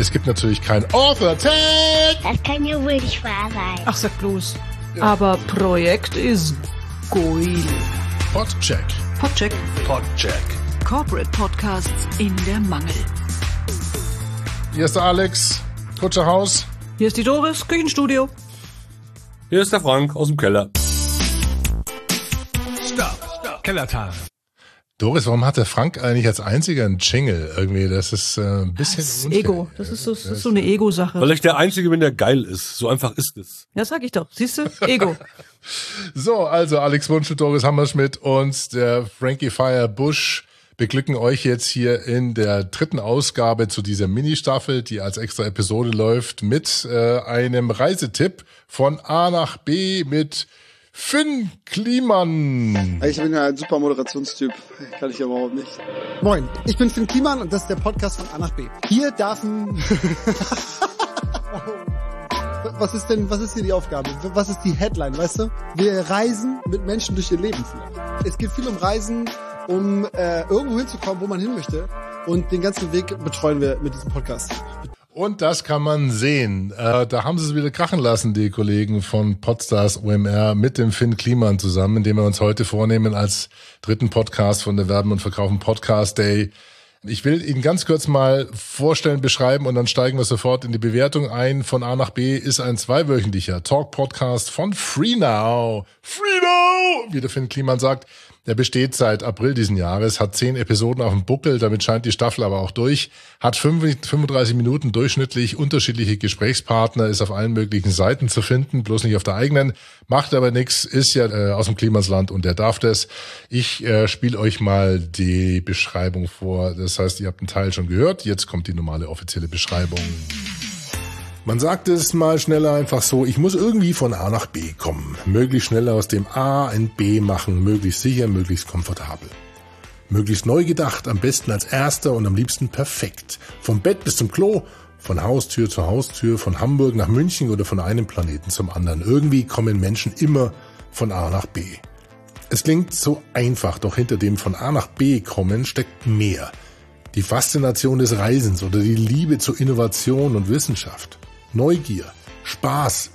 Es gibt natürlich kein Author-Tag. Das kann ja wohl nicht wahr sein. Ach, sag bloß. Aber Projekt ist geil. Podcheck. Podcheck. Podcheck. Corporate Podcasts in der Mangel. Hier ist der Alex, Kutscherhaus. Hier ist die Doris, Küchenstudio. Hier ist der Frank aus dem Keller. Stop, stop. Kellertal. Doris, warum hat der Frank eigentlich als einziger einen Jingle? Irgendwie, das ist äh, ein bisschen Das ist unfair. Ego. Das ist so, das ist so eine Ego-Sache. Weil ich der Einzige bin, der geil ist. So einfach ist es. Ja, sag ich doch. Siehst du? Ego. So, also Alex Wunsch und Doris Hammerschmidt und der Frankie Fire Bush beglücken euch jetzt hier in der dritten Ausgabe zu dieser Mini-Staffel, die als extra Episode läuft, mit äh, einem Reisetipp von A nach B mit Finn Kliman. Ich bin ja ein super Moderationstyp. Kann ich ja überhaupt nicht. Moin, ich bin Finn Kliman und das ist der Podcast von A nach B. Hier darf ein... Was ist denn, was ist hier die Aufgabe? Was ist die Headline, weißt du? Wir reisen mit Menschen durch ihr Leben vielleicht. Es geht viel um Reisen, um äh, irgendwo hinzukommen, wo man hin möchte. Und den ganzen Weg betreuen wir mit diesem Podcast. Und das kann man sehen. Äh, da haben sie es wieder krachen lassen, die Kollegen von Podstars OMR mit dem Finn Kliman zusammen, indem wir uns heute vornehmen als dritten Podcast von der Werben und Verkaufen Podcast Day. Ich will Ihnen ganz kurz mal vorstellen, beschreiben und dann steigen wir sofort in die Bewertung ein. Von A nach B ist ein zweiwöchentlicher Talk-Podcast von FreeNow. FreeNow, wie der Finn Kliman sagt. Der besteht seit April diesen Jahres, hat zehn Episoden auf dem Buckel, damit scheint die Staffel aber auch durch, hat 35 Minuten durchschnittlich unterschiedliche Gesprächspartner, ist auf allen möglichen Seiten zu finden, bloß nicht auf der eigenen, macht aber nichts, ist ja äh, aus dem Klimasland und der darf das. Ich äh, spiele euch mal die Beschreibung vor, das heißt, ihr habt einen Teil schon gehört, jetzt kommt die normale offizielle Beschreibung. Man sagt es mal schneller einfach so, ich muss irgendwie von A nach B kommen. Möglichst schnell aus dem A ein B machen, möglichst sicher, möglichst komfortabel. Möglichst neu gedacht, am besten als erster und am liebsten perfekt. Vom Bett bis zum Klo, von Haustür zu Haustür, von Hamburg nach München oder von einem Planeten zum anderen. Irgendwie kommen Menschen immer von A nach B. Es klingt so einfach, doch hinter dem von A nach B kommen steckt mehr. Die Faszination des Reisens oder die Liebe zu Innovation und Wissenschaft. Neugier, Spaß.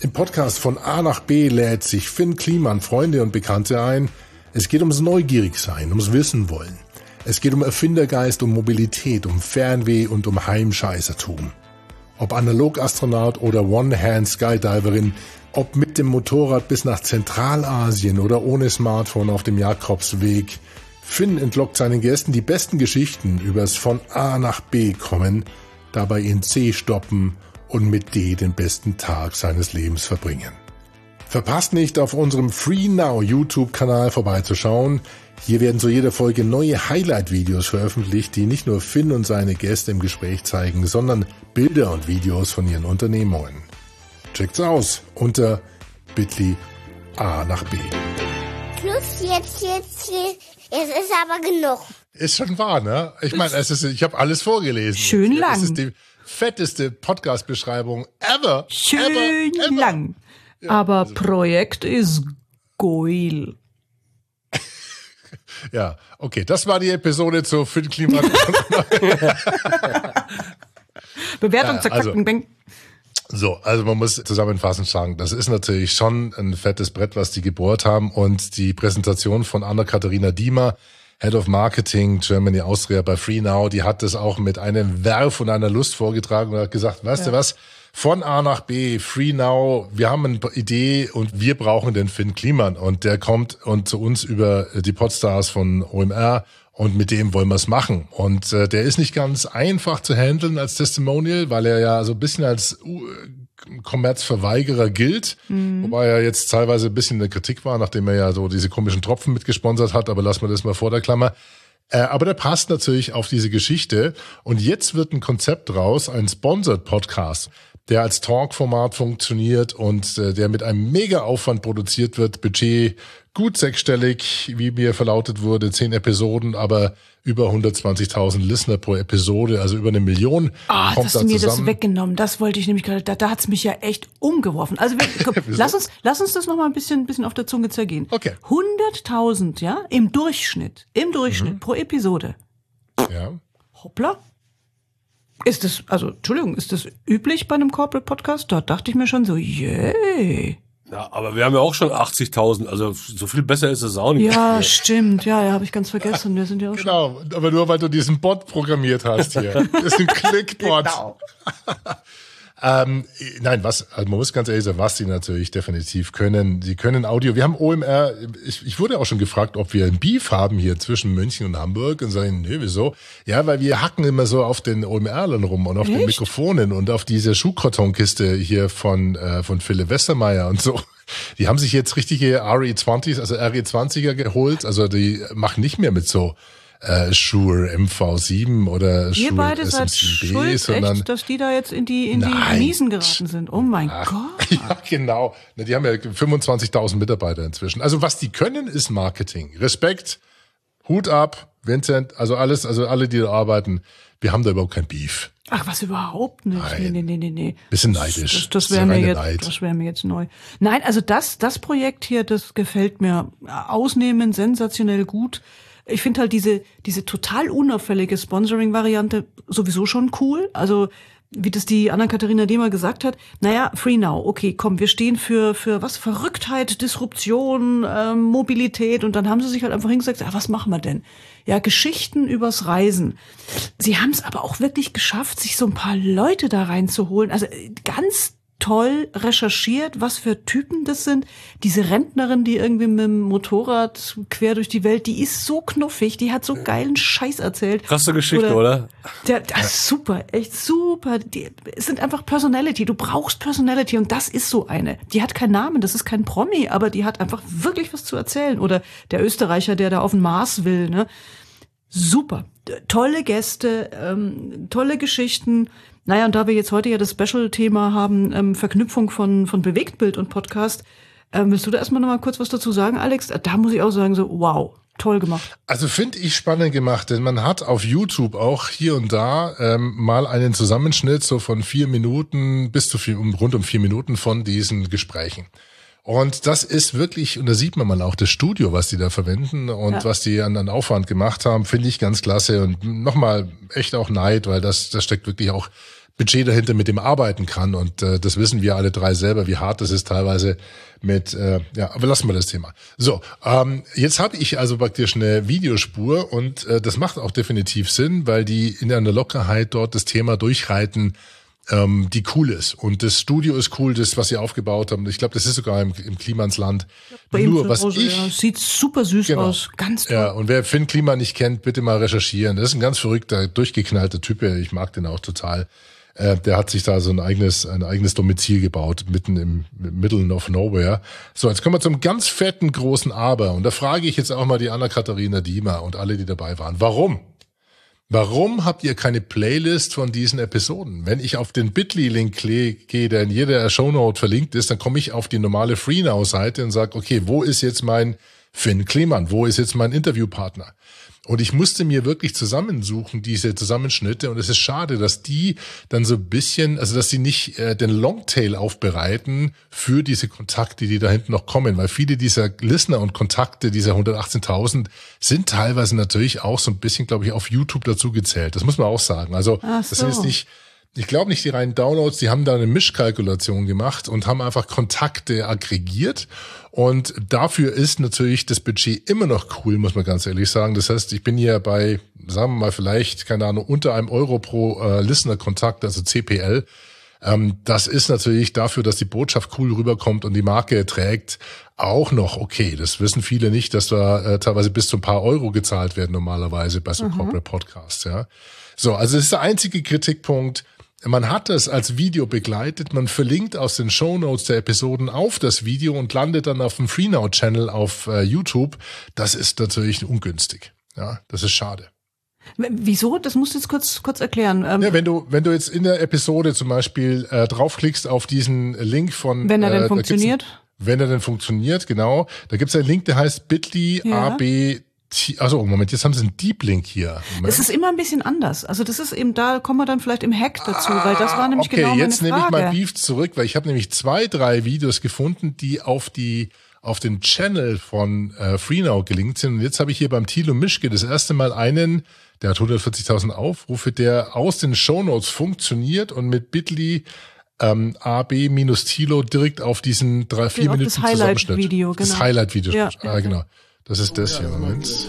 Im Podcast von A nach B lädt sich Finn Kliman Freunde und Bekannte ein. Es geht ums Neugierigsein, ums Wissen wollen. Es geht um Erfindergeist, um Mobilität, um Fernweh und um Heimscheißertum. Ob Analogastronaut oder One-Hand-Skydiverin, ob mit dem Motorrad bis nach Zentralasien oder ohne Smartphone auf dem Jakobsweg. Finn entlockt seinen Gästen die besten Geschichten übers von A nach B kommen, dabei in C stoppen und mit D den besten Tag seines Lebens verbringen. Verpasst nicht, auf unserem Free Now YouTube-Kanal vorbeizuschauen. Hier werden zu jeder Folge neue Highlight-Videos veröffentlicht, die nicht nur Finn und seine Gäste im Gespräch zeigen, sondern Bilder und Videos von ihren Unternehmungen. Checkt's aus unter bit.ly A nach B. Schluss jetzt, jetzt, jetzt. Es ist aber genug. Ist schon wahr, ne? Ich meine, es ist, ich habe alles vorgelesen. Schön lang. Das ist die fetteste Podcast-Beschreibung ever. Schön ever, ever. lang. Aber also Projekt ist geil. Ja, okay, das war die Episode zu Finn Kliman. Bewertung Ja, zack, also- bang. So, also man muss zusammenfassend sagen, das ist natürlich schon ein fettes Brett, was die gebohrt haben und die Präsentation von Anna-Katharina Diemer, Head of Marketing Germany Austria bei FreeNow, die hat das auch mit einem Werf und einer Lust vorgetragen und hat gesagt, weißt du was, von A nach B, FreeNow, wir haben eine Idee und wir brauchen den Finn Kliman. Und der kommt und zu uns über die Podstars von OMR und mit dem wollen wir es machen. Und äh, der ist nicht ganz einfach zu handeln als Testimonial, weil er ja so ein bisschen als uh, Kommerzverweigerer gilt, wobei er jetzt teilweise ein bisschen in der Kritik war, nachdem er ja so diese komischen Tropfen mitgesponsert hat, aber lassen wir das mal vor der Klammer. Äh, aber der passt natürlich auf diese Geschichte. Und jetzt wird ein Konzept raus, ein Sponsored Podcast, der als Talk-Format funktioniert und äh, der mit einem mega Aufwand produziert wird. Budget gut sechsstellig, wie mir verlautet wurde, zehn Episoden, aber über 120.000 Listener pro Episode, also über eine Million. Ah, kommt hast da du mir das zusammen. weggenommen. Das wollte ich nämlich gerade, da, da hat's mich ja echt umgeworfen. Also wir, komm, lass uns, lass uns das noch mal ein bisschen, bisschen auf der Zunge zergehen. Okay. 100.000, ja, im Durchschnitt, im Durchschnitt Mhm. pro Episode. Ja. Hoppla. Ist das, also, Entschuldigung, ist das üblich bei einem Corporate Podcast? Da dachte ich mir schon so, yay. Ja, aber wir haben ja auch schon 80.000, also so viel besser ist es auch nicht. Ja, stimmt. Ja, ja, habe ich ganz vergessen. Wir sind ja auch schon. Genau, aber nur weil du diesen Bot programmiert hast hier. Das ist ein Clickbot. Genau. Ähm, nein, was, also man muss ganz ehrlich sagen, was sie natürlich definitiv können. Sie können Audio. Wir haben OMR, ich, ich wurde auch schon gefragt, ob wir ein Beef haben hier zwischen München und Hamburg und sagen, nee, wieso? Ja, weil wir hacken immer so auf den OMR-Lern rum und auf den Echt? Mikrofonen und auf diese Schuhkartonkiste hier von, äh, von Philipp Westermeier und so. Die haben sich jetzt richtige RE20s, also RE20er geholt. Also die machen nicht mehr mit so äh, Shure MV7 oder Ihr Shure beide seid SM7B, schuld, sondern echt, dass die da jetzt in die, in die Nein. Miesen geraten sind. Oh mein Ach, Gott. Ja, genau. Na, Die haben ja 25.000 Mitarbeiter inzwischen. Also was die können, ist Marketing. Respekt, Hut ab, Vincent, also alles, also alle, die da arbeiten. Wir haben da überhaupt kein Beef. Ach, was überhaupt nicht. Nein. Nee, nee, nee, nee. Bisschen neidisch. Das, das Das wäre mir jetzt, das wäre mir jetzt neu. Nein, also das, das Projekt hier, das gefällt mir ausnehmend sensationell gut. Ich finde halt diese, diese total unauffällige Sponsoring-Variante sowieso schon cool. Also, wie das die Anna-Katharina Demer gesagt hat, naja, Free Now, okay, komm, wir stehen für, für was? Verrücktheit, Disruption, ähm, Mobilität und dann haben sie sich halt einfach hingesagt, ah, was machen wir denn? Ja, Geschichten übers Reisen. Sie haben es aber auch wirklich geschafft, sich so ein paar Leute da reinzuholen. Also ganz toll recherchiert, was für Typen das sind. Diese Rentnerin, die irgendwie mit dem Motorrad quer durch die Welt, die ist so knuffig, die hat so geilen Scheiß erzählt. Krasse Geschichte, oder? Der, das ist super, echt super. Die es sind einfach Personality. Du brauchst Personality und das ist so eine. Die hat keinen Namen, das ist kein Promi, aber die hat einfach wirklich was zu erzählen. Oder der Österreicher, der da auf den Mars will, ne? Super. Tolle Gäste, ähm, tolle Geschichten. Naja, und da wir jetzt heute ja das Special-Thema haben, ähm, Verknüpfung von, von Bewegtbild und Podcast, ähm, willst du da erstmal noch mal kurz was dazu sagen, Alex? Da muss ich auch sagen, so, wow, toll gemacht. Also finde ich spannend gemacht, denn man hat auf YouTube auch hier und da ähm, mal einen Zusammenschnitt so von vier Minuten bis zu vier, um, rund um vier Minuten von diesen Gesprächen. Und das ist wirklich, und da sieht man mal auch das Studio, was die da verwenden und Ja. was die an, an Aufwand gemacht haben, finde ich ganz klasse und nochmal echt auch Neid, weil das, das steckt wirklich auch Budget dahinter, mit dem arbeiten kann und äh, das wissen wir alle drei selber, wie hart das ist teilweise mit, äh, ja, aber lassen wir das Thema. So, ähm, jetzt habe ich also praktisch eine Videospur und äh, das macht auch definitiv Sinn, weil die in einer Lockerheit dort das Thema durchreiten, ähm, die cool ist. Und das Studio ist cool, das, was sie aufgebaut haben. Ich glaube, das ist sogar im, im Klimansland. Bei Nur, was Hause, ich, ja, sieht super süß Genau. aus. Ganz toll. ja, und wer Finn Klima nicht kennt, bitte mal recherchieren. Das ist ein ganz verrückter, durchgeknallter Typ. Ich mag den auch total. Äh, der hat sich da so ein eigenes, ein eigenes Domizil gebaut, mitten im Middle of Nowhere. So, jetzt kommen wir zum ganz fetten großen Aber. Und da frage ich jetzt auch mal die Anna-Katharina Diemer und alle, die dabei waren. Warum? Warum habt ihr keine Playlist von diesen Episoden? Wenn ich auf den Bitly-Link gehe, der in jeder Shownote verlinkt ist, dann komme ich auf die normale FreeNow-Seite und sage, okay, wo ist jetzt mein Finn Kliman? Wo ist jetzt mein Interviewpartner? Und ich musste mir wirklich zusammensuchen, diese Zusammenschnitte. Und es ist schade, dass die dann so ein bisschen, also dass sie nicht äh, den Longtail aufbereiten für diese Kontakte, die da hinten noch kommen. Weil viele dieser Listener und Kontakte, dieser 118.000, sind teilweise natürlich auch so ein bisschen, glaube ich, auf YouTube dazu gezählt. Das muss man auch sagen. Also Ach das sind so. jetzt nicht ich glaube nicht die reinen Downloads, die haben da eine Mischkalkulation gemacht und haben einfach Kontakte aggregiert. Und dafür ist natürlich das Budget immer noch cool, muss man ganz ehrlich sagen. Das heißt, ich bin hier bei, sagen wir mal, vielleicht, keine Ahnung, unter einem Euro pro äh, Listener-Kontakt, also CPL. Ähm, das ist natürlich dafür, dass die Botschaft cool rüberkommt und die Marke trägt, auch noch okay. Das wissen viele nicht, dass da äh, teilweise bis zu ein paar Euro gezahlt werden normalerweise bei so Corporate Podcasts, ja. So, also das ist der einzige Kritikpunkt. Man hat das als Video begleitet, man verlinkt aus den Shownotes der Episoden auf das Video und landet dann auf dem FreeNow-Channel auf äh, YouTube. Das ist natürlich ungünstig. Ja, das ist schade. Wieso? Das musst du jetzt kurz, kurz erklären. Ähm, Ja, wenn du, wenn du jetzt in der Episode zum Beispiel äh, draufklickst auf diesen Link von Wenn er denn äh, funktioniert? Wenn er denn funktioniert, genau. Da gibt's einen Link, der heißt bit.ly Ja. AB. Also Moment, jetzt haben sie einen Deep Link hier. Moment. Es ist immer ein bisschen anders. Also das ist eben, da kommen wir dann vielleicht im Hack dazu, weil das war nämlich Ah, okay, genau meine jetzt nehme ich Frage. mein Beef zurück, weil ich habe nämlich zwei, drei Videos gefunden, die auf die auf den Channel von äh, FreeNow gelinkt sind. Und jetzt habe ich hier beim Thilo Mischke das erste Mal einen, Der hat 140.000 Aufrufe, der aus den Shownotes funktioniert und mit Bitly ähm, AB minus Tilo direkt auf diesen drei, vier Genau, Minuten das Highlight-Video, Zusammenschnitt. Das genau. Highlight-Video. Ja, ah, ja, ja. Das ist das hier. Moment.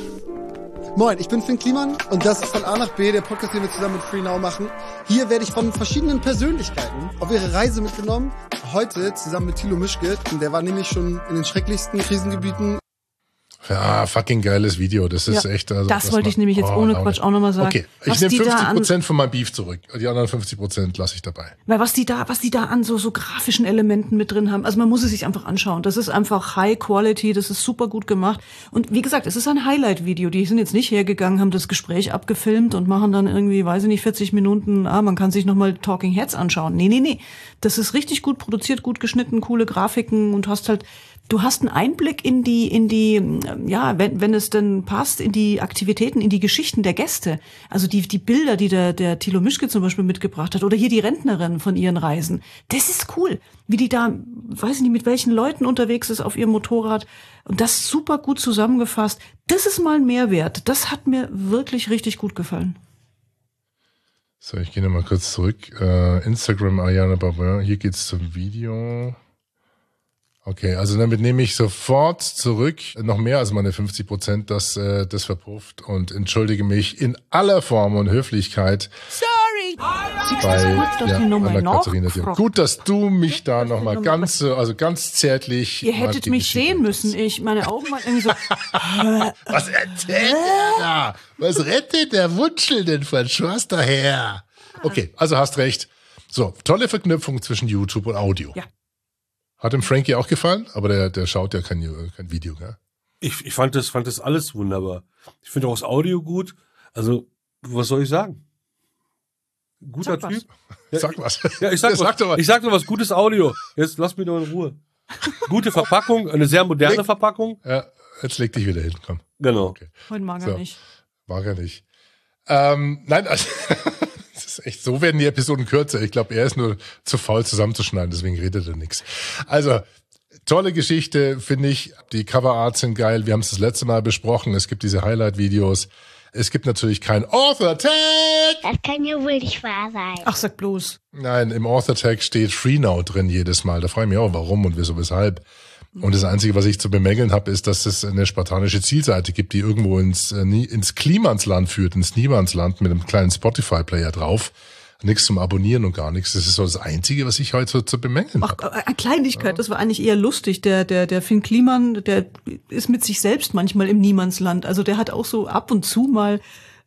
Moin, ich bin Finn Kliman und das ist von A nach B, der Podcast, den wir zusammen mit FreeNow machen. Hier werde ich von verschiedenen Persönlichkeiten auf ihre Reise mitgenommen. Heute zusammen mit Thilo Mischke, der war nämlich schon in den schrecklichsten Krisengebieten Ja, fucking geiles Video. Das ist Ja, echt. Also, das wollte ich nämlich jetzt ohne Laune. Quatsch auch noch mal sagen. Okay, ich nehme die da 50 an- Prozent von meinem Beef zurück. Die anderen 50 Prozent lasse ich dabei. Weil was die da, was die da an so, so grafischen Elementen mit drin haben, also man muss es sich einfach anschauen. Das ist einfach High Quality, das ist super gut gemacht. Und wie gesagt, es ist ein Highlight-Video. Die sind jetzt nicht hergegangen, haben das Gespräch abgefilmt und machen dann irgendwie, weiß ich nicht, 40 Minuten, ah, man kann sich nochmal Talking Heads anschauen. Nee, nee, nee. Das ist richtig gut produziert, gut geschnitten, coole Grafiken und hast halt, du hast einen Einblick in die, in die, ähm, ja, wenn, wenn es denn passt, in die Aktivitäten, in die Geschichten der Gäste. Also die, die Bilder, die der, der Thilo Mischke zum Beispiel mitgebracht hat oder hier die Rentnerin von ihren Reisen. Das ist cool. Wie die da, weiß ich nicht, mit welchen Leuten unterwegs ist auf ihrem Motorrad. Und das super gut zusammengefasst. Das ist mal ein Mehrwert. Das hat mir wirklich richtig gut gefallen. So, ich gehe nochmal kurz zurück. Äh, Instagram Ariana Barber. Hier geht's zum Video. Okay, also damit nehme ich sofort zurück, noch mehr als meine 50 Prozent, dass äh, das verpufft und entschuldige mich in aller Form und Höflichkeit bei gut, dass ja, die nochmal Anna Katharina. nachfragt. Gut, dass du mich da nochmal ganz, äh, also ganz zärtlich. Ihr hättet mich Geschichte- sehen müssen. Ich, meine Augen waren irgendwie so, Was erzählt der da? Was rettet der Wunschel denn von Schwester her? Okay, also hast recht. So, tolle Verknüpfung zwischen YouTube und Audio. Ja. Hat dem Frankie auch gefallen, aber der, der schaut ja kein, kein Video, gell? Ich, ich fand das, fand das alles wunderbar. Ich finde auch das Audio gut. Also, was soll ich sagen? Guter Sag. Typ. Ja, Sag was. Ja, ich sag, Ja, was, ich sag nur was gutes Audio. Jetzt lass mich doch in Ruhe. Gute Verpackung, eine sehr moderne Leg- Verpackung. Ja, jetzt leg dich wieder hin, komm. Genau. heute mag er So. nicht. Mag er nicht. Ähm, nein, also, ist echt, so werden die Episoden kürzer. Ich glaube, er ist nur zu faul zusammenzuschneiden, deswegen redet er nichts. Also, tolle Geschichte, finde ich. Die Coverarts sind geil. Wir haben es das letzte Mal besprochen. Es gibt diese Highlight-Videos. Es gibt natürlich kein Author-Tag. Das kann ja wohl nicht wahr sein. Ach, sag bloß. Nein, im Author-Tag steht FreeNow drin jedes Mal. Da frage ich mich auch, warum und wieso, weshalb. Und das Einzige, was ich zu bemängeln habe, ist, dass es eine spartanische Zielseite gibt, die irgendwo ins, äh, ins Klimansland führt, ins Niemandsland mit einem kleinen Spotify-Player drauf. Nichts zum Abonnieren und gar nichts. Das ist so das Einzige, was ich heute so zu bemängeln Ach, habe. äh, eine Kleinigkeit, das war eigentlich eher lustig. Der, der, der Finn Kliman, der ist mit sich selbst manchmal im Niemandsland. Also der hat auch so ab und zu mal,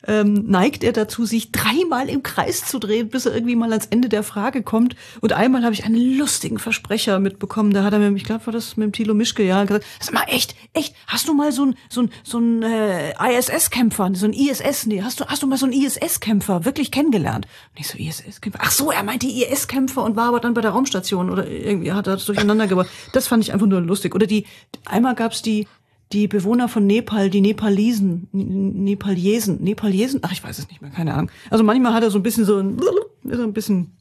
ähm, neigt er dazu, sich dreimal im Kreis zu drehen, bis er irgendwie mal ans Ende der Frage kommt. Und einmal habe ich einen lustigen Versprecher mitbekommen. Da hat er mir, ich glaube, war das mit dem Thilo Mischke, ja, gesagt, sag mal, echt, echt, hast du mal so ein, so ein, so ein äh, ISS-Kämpfer, so ein ISS, nee, hast du, hast du mal so einen ISS-Kämpfer wirklich kennengelernt? Und ich so, ISS-Kämpfer? Ach so, er meinte IS-Kämpfer und war aber dann bei der Raumstation oder irgendwie hat er das durcheinander gebracht. Das fand ich einfach nur lustig. Oder die, einmal gab's die, die Bewohner von Nepal, die Nepalesen, Nepaliesen, Nepaliesen, ach, ich weiß es nicht mehr, keine Ahnung. Also manchmal hat er so ein bisschen so ein, er ein bisschen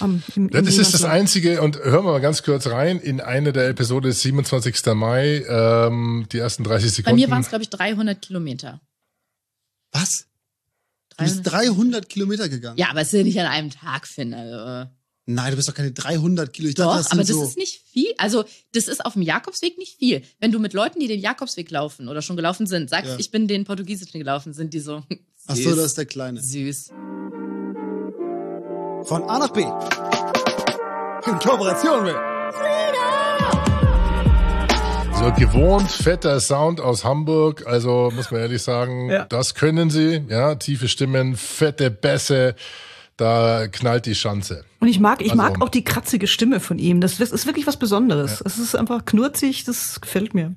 am, im, im das ist das. Einzige, und hören wir mal ganz kurz rein, in eine der Episode 27. Mai, ähm, die ersten 30 Bei Sekunden. mir waren es, glaube ich, 300 Kilometer. Was? Du bist 300 Kilometer gegangen? Ja, aber es ist ja nicht an einem Tag, Finn. Also, äh, Nein, du bist doch keine 300 Kilo. Ich doch, dachte, das aber sind das so. ist nicht viel. Also, das ist auf dem Jakobsweg nicht viel. Wenn du mit Leuten, die den Jakobsweg laufen oder schon gelaufen sind, sagst, Ja. ich bin den Portugiesischen gelaufen, sind die so. Ach Süß. so, das ist der Kleine. Süß. Von A nach B. In Kooperation mit. So gewohnt fetter Sound aus Hamburg, also muss man ehrlich sagen, Ja. das können sie, ja, tiefe Stimmen, fette Bässe, da knallt die Schanze. Und ich mag, ich Also- mag auch die kratzige Stimme von ihm. Das ist wirklich was Besonderes. Es ist einfach knurzig, das gefällt mir.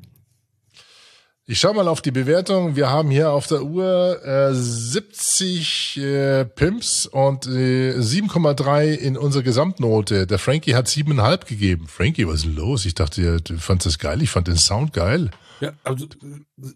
Ich schau mal auf die Bewertung. Wir haben hier auf der Uhr äh, 70 äh, Pimps und äh, 7,3 in unserer Gesamtnote. Der Frankie hat 7,5 gegeben. Frankie, was ist denn los? Ich dachte, du fandst das geil. Ich fand den Sound geil. Ja, also äh,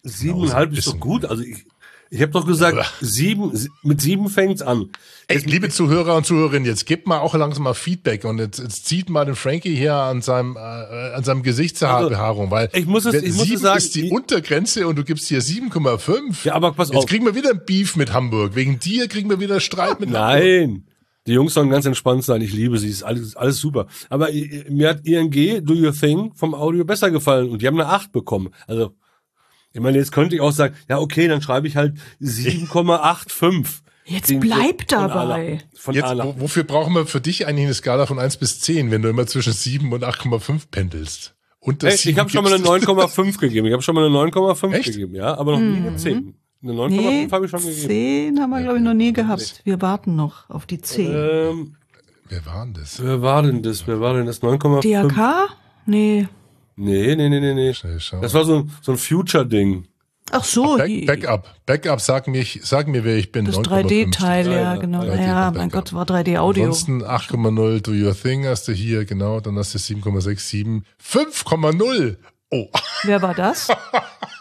siebeneinhalb ist doch gut. Also ich, Ich habe doch gesagt, sieben, mit sieben fängt's an. Ey, liebe Zuhörer und Zuhörerinnen, jetzt gebt mal auch langsam mal Feedback und jetzt, jetzt zieht mal den Frankie hier an seinem, äh, an seinem Gesichtshaarbehaarung, weil Also, ich muss es- ich muss es sagen, ist die Untergrenze und du gibst hier 7,5. Ja, aber pass Jetzt auf. kriegen wir wieder ein Beef mit Hamburg. Wegen dir kriegen wir wieder Streit mit Hamburg. Nein. Die Jungs sollen ganz entspannt sein. Ich liebe sie. Ist alles, alles super. Aber i- mir hat ING Do Your Thing vom Audio besser gefallen und die haben eine 8 bekommen. Also, ich meine, jetzt könnte ich auch sagen, ja, okay, dann schreibe ich halt 7,85. Jetzt bleib von dabei. aller- Von Jetzt, aller. wo, wofür brauchen wir für dich eigentlich eine Skala von 1 bis 10, wenn du immer zwischen 7 und 8,5 pendelst? Und das Hey, ich habe schon mal eine gibst. 9,5 gegeben. Ich habe schon mal eine 9,5 Echt? gegeben, ja, aber noch nie eine 10. Eine 9,5 Nee, habe ich schon gegeben. 10 haben wir, glaube ich, noch nie gehabt. Wir warten noch auf die 10. Ähm, Wer war denn das? wer war denn das? Wer war denn das? 9,5? DRK? Nee. Nee, nee, nee, nee, nee. Schnell schauen. Das war so, ein- so ein Future-Ding. Ach so, Back, die, Backup. Backup, sag, mich, sag mir, wer ich bin. das 9,5 3D-Teil, Ja, genau. 3D Ja, mein Gott, war 3D-Audio. Ansonsten 8,0 Do Your Thing hast du hier, genau. Dann hast du 7,67. 5,0. Oh. Wer war das?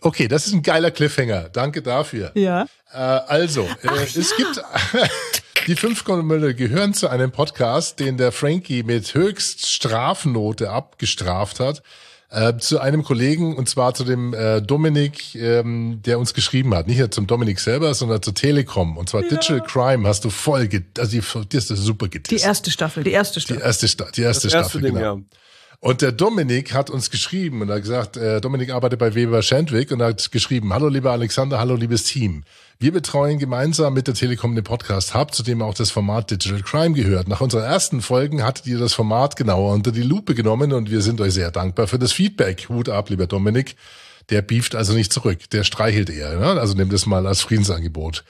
Okay, das ist ein geiler Cliffhanger. Danke dafür. ja. Äh, also, äh, es gibt die 5,0 gehören zu einem Podcast, den der Frankie mit höchst Strafnote abgestraft hat. Äh, zu einem Kollegen und zwar zu dem äh, Dominik, ähm, der uns geschrieben hat. Nicht nur zum Dominik selber, sondern zur Telekom. Und zwar Digital Crime hast du voll, get also die, die hast du super Die getestet. erste Staffel, die erste Die Staffel. erste, Sta die erste Das erste Staffel, Ding, genau. ja. Und der Dominik hat uns geschrieben und hat gesagt, äh, Dominik arbeitet bei Weber Schendwick und hat geschrieben, hallo lieber Alexander, hallo liebes Team. Wir betreuen gemeinsam mit der Telekom den Podcast Hub, zu dem auch das Format Digital Crime gehört. Nach unseren ersten Folgen hattet ihr das Format genauer unter die Lupe genommen und wir sind euch sehr dankbar für das Feedback. Hut ab, lieber Dominik. Der beeft also nicht zurück, der streichelt eher. Ne? Also nimm das mal als Friedensangebot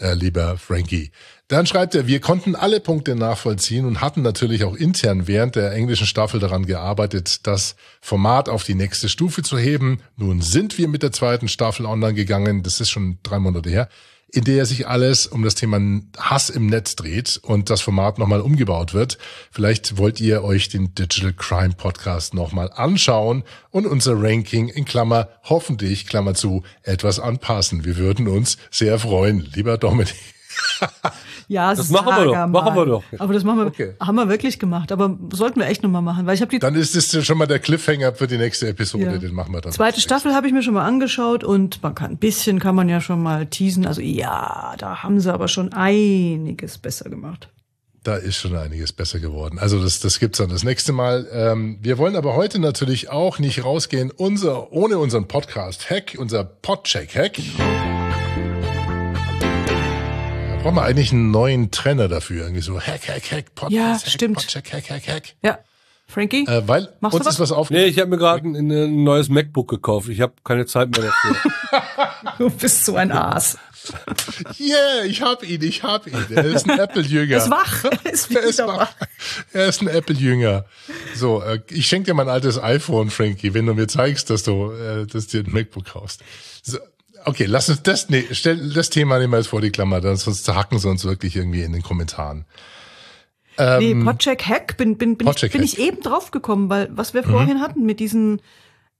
äh, lieber Frankie. Dann schreibt er, wir konnten alle Punkte nachvollziehen und hatten natürlich auch intern während der englischen Staffel daran gearbeitet, das Format auf die nächste Stufe zu heben. Nun sind wir mit der zweiten Staffel online gegangen, das ist schon drei Monate her, in der sich alles um das Thema Hass im Netz dreht und das Format nochmal umgebaut wird. Vielleicht wollt ihr euch den Digital Crime Podcast nochmal anschauen und unser Ranking in Klammer, hoffentlich, Klammer zu, etwas anpassen. Wir würden uns sehr freuen, lieber Dominik. Ja, Das machen wir doch, machen wir doch. Aber das machen wir, Okay. haben wir wirklich gemacht. Aber sollten wir echt nochmal machen, weil ich habe die Dann ist es schon mal der Cliffhanger für die nächste Episode, Ja. den machen wir dann. zweite Staffel habe ich mir schon mal angeschaut und man kann ein bisschen kann man ja schon mal teasen. Also ja, da haben sie aber schon einiges besser gemacht. Da ist schon einiges besser geworden. Also das, das gibt's dann das nächste Mal. Ähm, wir wollen aber heute natürlich auch nicht rausgehen, unser, ohne unseren Podcast-Hack, unser Podcheck-Hack. Brauchen wir eigentlich einen neuen Trenner dafür. Irgendwie so Hack, Hack, Hack, Podcast, Ja, Hack, stimmt. Podcheck, Hack, Hack, Hack. Ja, Frankie, Äh, weil Machst uns was? ist was auf. Nee, ich habe mir gerade ein, ein neues MacBook gekauft. Ich habe keine Zeit mehr dafür. du bist so ein Aas. Yeah, ich hab ihn, ich hab ihn. Er ist ein Apple-Jünger. Er ist wach. Er ist Er ist wach. wach. Er ist ein Apple-Jünger. So, äh, ich schenke dir mein altes iPhone, Frankie, wenn du mir zeigst, dass du, äh, dass du dir ein MacBook kaufst. So, okay, lass uns das, nee, stell das Thema nicht mal jetzt vor die Klammer, dann sonst zerhacken sie uns wirklich irgendwie in den Kommentaren. nee, Podcheck Hack bin, bin, bin, ich, Podcheck bin Hack. ich eben drauf gekommen, weil was wir vorhin hatten mit diesen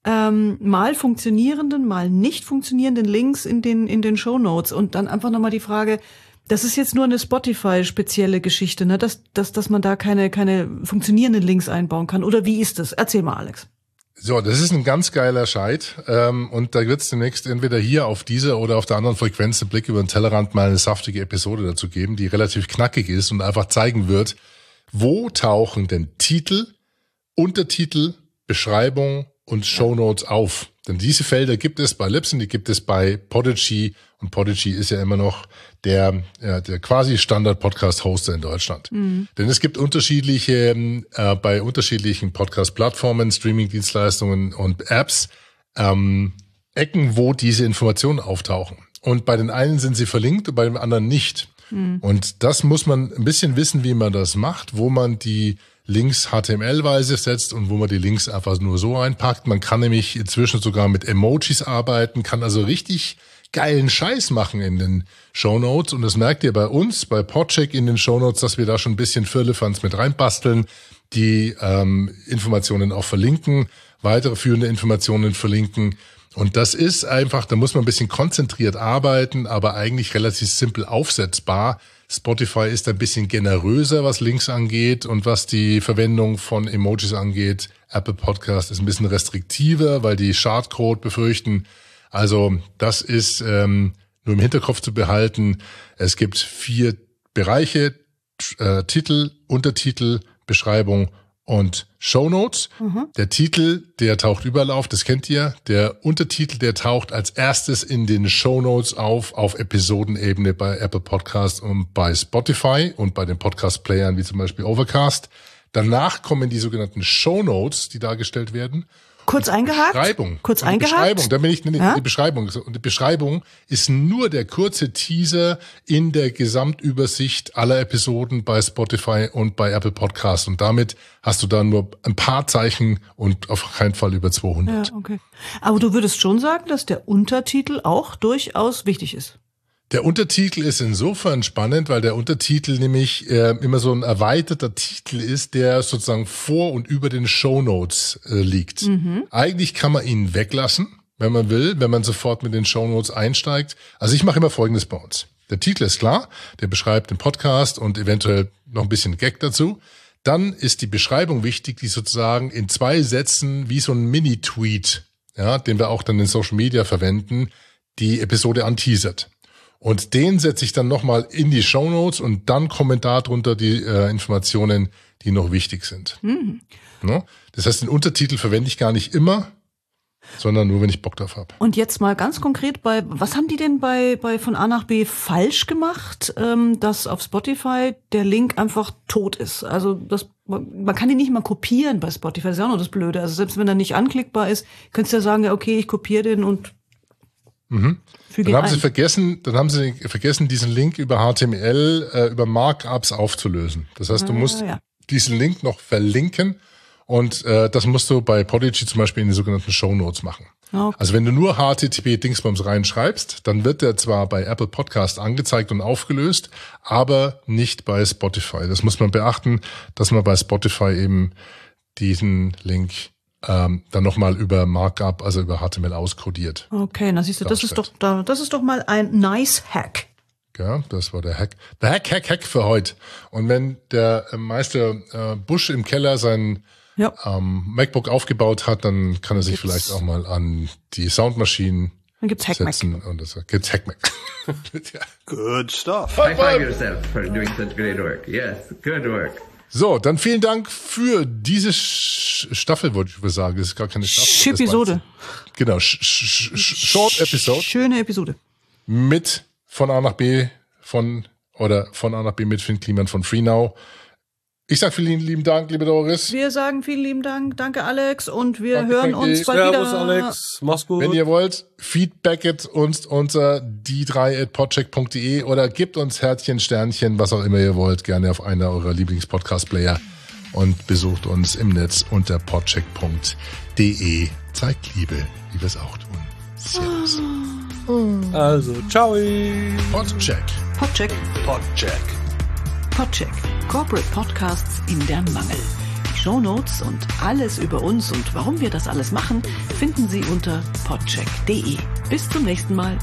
ähm, mal funktionierenden, mal nicht funktionierenden Links in den, in den Show Notes und dann einfach nochmal die Frage, das ist jetzt nur eine Spotify-spezielle Geschichte, ne? dass, dass, dass man da keine, keine funktionierenden Links einbauen kann. Oder wie ist das? Erzähl mal, Alex. So, das ist ein ganz geiler Scheit. Ähm, und da wird es demnächst entweder hier auf dieser oder auf der anderen Frequenz einen Blick über den Tellerrand mal eine saftige Episode dazu geben, die relativ knackig ist und einfach zeigen wird, wo tauchen denn Titel, Untertitel, Beschreibung und Shownotes auf. Denn diese Felder gibt es bei Libsyn, die gibt es bei Podigy und Podigy ist ja immer noch der, ja, der quasi Standard-Podcast-Hoster in Deutschland. Denn es gibt unterschiedliche, äh, bei unterschiedlichen Podcast-Plattformen, Streaming-Dienstleistungen und Apps, ähm, Ecken, wo diese Informationen auftauchen. Und bei den einen sind sie verlinkt und bei den anderen nicht. Und das muss man ein bisschen wissen, wie man das macht, wo man die Links HTML-weise setzt und wo man die Links einfach nur so reinpackt. Man kann nämlich inzwischen sogar mit Emojis arbeiten, kann also richtig geilen Scheiß machen in den Shownotes. Und das merkt ihr bei uns, bei Podcheck in den Shownotes, dass wir da schon ein bisschen Firlefanz mit reinbasteln, die ähm, Informationen auch verlinken, weitere führende Informationen verlinken. Und das ist einfach, da muss man ein bisschen konzentriert arbeiten, aber eigentlich relativ simpel aufsetzbar. Spotify ist ein bisschen generöser, was Links angeht und was die Verwendung von Emojis angeht. Apple Podcast ist ein bisschen restriktiver, weil die Chartcode befürchten. Also das ist ähm, nur im Hinterkopf zu behalten. Es gibt vier Bereiche, äh, Titel, Untertitel, Beschreibung und Shownotes. Der Titel, der taucht überall auf, das kennt ihr. Der Untertitel, der taucht als erstes in den Shownotes auf, auf Episodenebene bei Apple Podcast und bei Spotify und bei den Podcast-Playern wie zum Beispiel Overcast. Danach kommen die sogenannten Shownotes, die dargestellt werden. Kurz eingehakt? Beschreibung. Kurz Und die eingehakt? Beschreibung, da bin ich nee, Ja? die Beschreibung. Und die Beschreibung ist nur der kurze Teaser in der Gesamtübersicht aller Episoden bei Spotify und bei Apple Podcasts. Und damit hast du dann nur ein paar Zeichen und auf keinen Fall über 200. Ja, okay. Aber du würdest schon sagen, dass der Untertitel auch durchaus wichtig ist. Der Untertitel ist insofern spannend, weil der Untertitel nämlich äh, immer so ein erweiterter Titel ist, der sozusagen vor und über den Shownotes äh, liegt. Eigentlich kann man ihn weglassen, wenn man will, wenn man sofort mit den Shownotes einsteigt. Also ich mache immer Folgendes bei uns. Der Titel ist klar, der beschreibt den Podcast und eventuell noch ein bisschen Gag dazu. Dann ist die Beschreibung wichtig, die sozusagen in zwei Sätzen wie so ein Mini-Tweet, ja, den wir auch dann in Social Media verwenden, die Episode anteasert. Und den setze ich dann nochmal in die Shownotes und dann kommen da drunter die äh, Informationen, die noch wichtig sind. Ne? Das heißt, den Untertitel verwende ich gar nicht immer, sondern nur, wenn ich Bock drauf habe. Und jetzt mal ganz konkret bei, was haben die denn bei, bei von A nach B falsch gemacht, ähm, dass auf Spotify der Link einfach tot ist? Also das, man kann ihn nicht mal kopieren bei Spotify, das ist ja auch noch das Blöde. Also selbst wenn er nicht anklickbar ist, könntest du ja sagen, ja, okay, ich kopiere den und füge Dann haben sie ein. vergessen, dann haben sie vergessen, diesen Link über HTML, äh, über Markups aufzulösen. Das heißt, du Ah, musst ja. diesen Link noch verlinken und äh, das musst du bei Podigy zum Beispiel in die sogenannten Show Notes machen. Okay. Also wenn du nur HTTP Dingsbums reinschreibst, dann wird der zwar bei Apple Podcast angezeigt und aufgelöst, aber nicht bei Spotify. Das muss man beachten, dass man bei Spotify eben diesen Link ähm, dann nochmal über Markup, also über HTML auskodiert. Okay, na siehst du, das ist doch, das ist doch mal ein nice Hack. Ja, das war der Hack. Der Hack, Hack, Hack für heute. Und wenn der äh, Meister äh, Busch im Keller sein Ja. ähm, MacBook aufgebaut hat, dann kann er sich vielleicht auch mal an die Soundmaschinen Dann gibt's Hackmack. setzen und das gibt's Hackmack. ja. Good stuff. High five yourself for doing such great work. Yes, good work. So, dann vielen Dank für diese Sch Staffel, wollte ich mal sagen. Das ist gar keine Staffel. das Episode. Genau, Sch Sch Sch Short Episode Schöne Episode. mit von A nach B von oder von A nach B mit Finn Kliman von FreeNow. Ich sag vielen lieben Dank, liebe Doris. Wir sagen vielen lieben Dank. Danke, Alex. Und wir Danke, hören Frankie. uns bald Servus, wieder. Alex. Mach's gut. Wenn ihr wollt, feedbacket uns unter die3.podcheck.de oder gebt uns Herzchen, Sternchen, was auch immer ihr wollt, gerne auf einer eurer Lieblings-Podcast-Player und besucht uns im Netz unter podcheck.de. Zeigt Liebe, wie wir es auch tun. Servus. Also, ciao. Podcheck. Podcheck. Podcheck. Podcheck. Corporate Podcasts in der Mangel. Die Shownotes und alles über uns und warum wir das alles machen, finden Sie unter podcheck.de. Bis zum nächsten Mal.